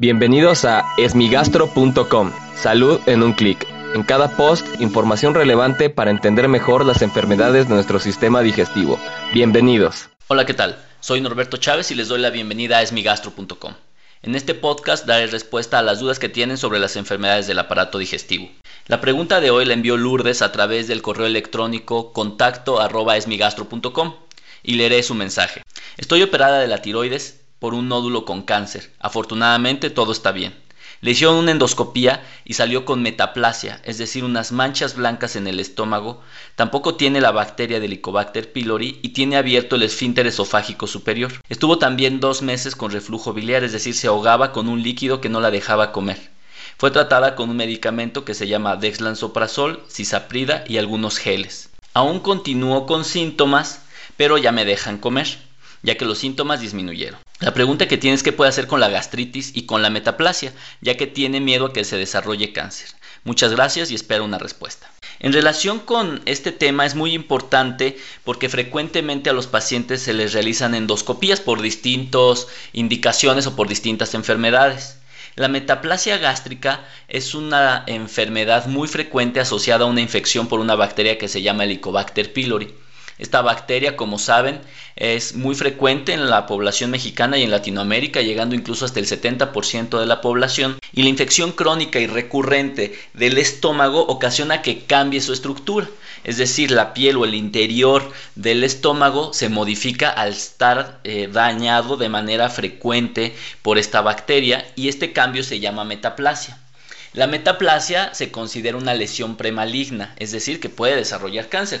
Bienvenidos a esmigastro.com. Salud en un clic. En cada post, información relevante para entender mejor las enfermedades de nuestro sistema digestivo. Bienvenidos. Hola, ¿qué tal? Soy Norberto Chávez y les doy la bienvenida a esmigastro.com. En este podcast daré respuesta a las dudas que tienen sobre las enfermedades del aparato digestivo. La pregunta de hoy la envió Lourdes a través del correo electrónico contacto arroba esmigastro.com y leeré su mensaje. Estoy operada de la tiroides por un nódulo con cáncer. Afortunadamente todo está bien. Le hicieron una endoscopía y salió con metaplasia, es decir, unas manchas blancas en el estómago. Tampoco tiene la bacteria del Helicobacter pylori y tiene abierto el esfínter esofágico superior. Estuvo también dos meses con reflujo biliar, es decir, se ahogaba con un líquido que no la dejaba comer. Fue tratada con un medicamento que se llama dexlansoprazol, cisaprida y algunos geles. Aún continuó con síntomas, pero ya me dejan comer ya que los síntomas disminuyeron. La pregunta que tienes es qué puede hacer con la gastritis y con la metaplasia, ya que tiene miedo a que se desarrolle cáncer. Muchas gracias y espero una respuesta. En relación con este tema es muy importante porque frecuentemente a los pacientes se les realizan endoscopías por distintas indicaciones o por distintas enfermedades. La metaplasia gástrica es una enfermedad muy frecuente asociada a una infección por una bacteria que se llama Helicobacter pylori. Esta bacteria, como saben, es muy frecuente en la población mexicana y en Latinoamérica, llegando incluso hasta el 70% de la población. Y la infección crónica y recurrente del estómago ocasiona que cambie su estructura. Es decir, la piel o el interior del estómago se modifica al estar eh, dañado de manera frecuente por esta bacteria y este cambio se llama metaplasia. La metaplasia se considera una lesión premaligna, es decir, que puede desarrollar cáncer.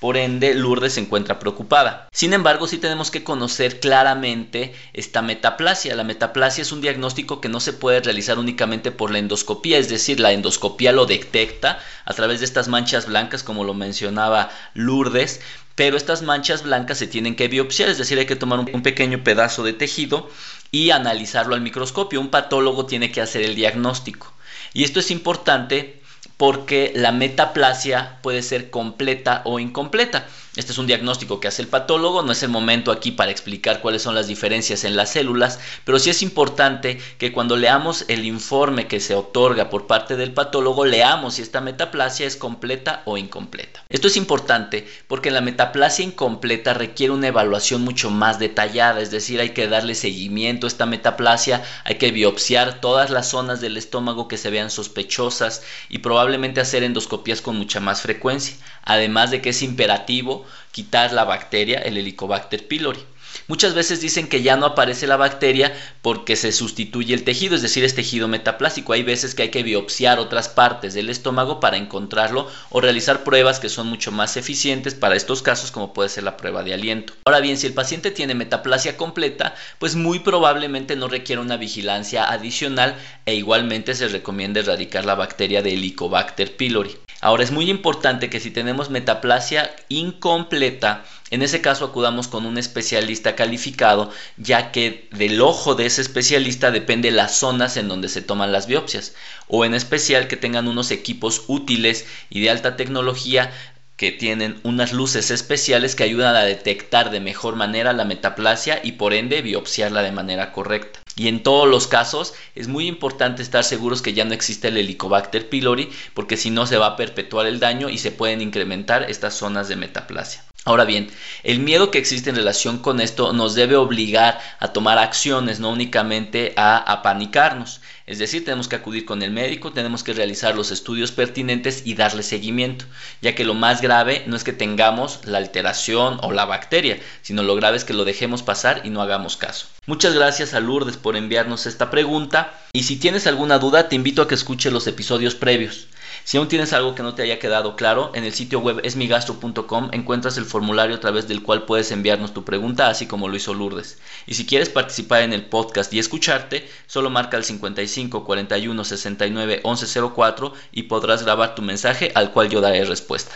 Por ende, Lourdes se encuentra preocupada. Sin embargo, sí tenemos que conocer claramente esta metaplasia. La metaplasia es un diagnóstico que no se puede realizar únicamente por la endoscopía, es decir, la endoscopía lo detecta a través de estas manchas blancas, como lo mencionaba Lourdes, pero estas manchas blancas se tienen que biopsiar, es decir, hay que tomar un, pequeño pedazo de tejido y analizarlo al microscopio. Un patólogo tiene que hacer el diagnóstico. Y esto es importante porque la metaplasia puede ser completa o incompleta. Este es un diagnóstico que hace el patólogo, no es el momento aquí para explicar cuáles son las diferencias en las células, pero sí es importante que cuando leamos el informe que se otorga por parte del patólogo, leamos si esta metaplasia es completa o incompleta. Esto es importante porque la metaplasia incompleta requiere una evaluación mucho más detallada, es decir, hay que darle seguimiento a esta metaplasia, hay que biopsiar todas las zonas del estómago que se vean sospechosas y probablemente hacer endoscopías con mucha más frecuencia, además de que es imperativo quitar la bacteria, el Helicobacter pylori. Muchas veces dicen que ya no aparece la bacteria porque se sustituye el tejido, es decir, es tejido metaplástico. Hay veces que hay que biopsiar otras partes del estómago para encontrarlo o realizar pruebas que son mucho más eficientes para estos casos como puede ser la prueba de aliento. Ahora bien, si el paciente tiene metaplasia completa, pues muy probablemente no requiere una vigilancia adicional e igualmente se recomienda erradicar la bacteria de Helicobacter pylori. Ahora es muy importante que si tenemos metaplasia incompleta, en ese caso acudamos con un especialista calificado, ya que del ojo de ese especialista depende las zonas en donde se toman las biopsias, o en especial que tengan unos equipos útiles y de alta tecnología que tienen unas luces especiales que ayudan a detectar de mejor manera la metaplasia y por ende biopsiarla de manera correcta. Y en todos los casos es muy importante estar seguros que ya no existe el Helicobacter pylori porque si no se va a perpetuar el daño y se pueden incrementar estas zonas de metaplasia. Ahora bien, el miedo que existe en relación con esto nos debe obligar a tomar acciones, no únicamente a apanicarnos. Es decir, tenemos que acudir con el médico, tenemos que realizar los estudios pertinentes y darle seguimiento, ya que lo más grave no es que tengamos la alteración o la bacteria, sino lo grave es que lo dejemos pasar y no hagamos caso. Muchas gracias a Lourdes por enviarnos esta pregunta y si tienes alguna duda te invito a que escuches los episodios previos. Si aún tienes algo que no te haya quedado claro, en el sitio web esmigastro.com encuentras el formulario a través del cual puedes enviarnos tu pregunta, así como lo hizo Lourdes. Y si quieres participar en el podcast y escucharte, solo marca el 55 41 69 11 04 y podrás grabar tu mensaje al cual yo daré respuesta.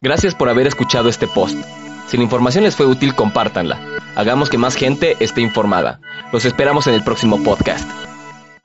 Gracias por haber escuchado este post. Si la información les fue útil, compártanla. Hagamos que más gente esté informada. Los esperamos en el próximo podcast.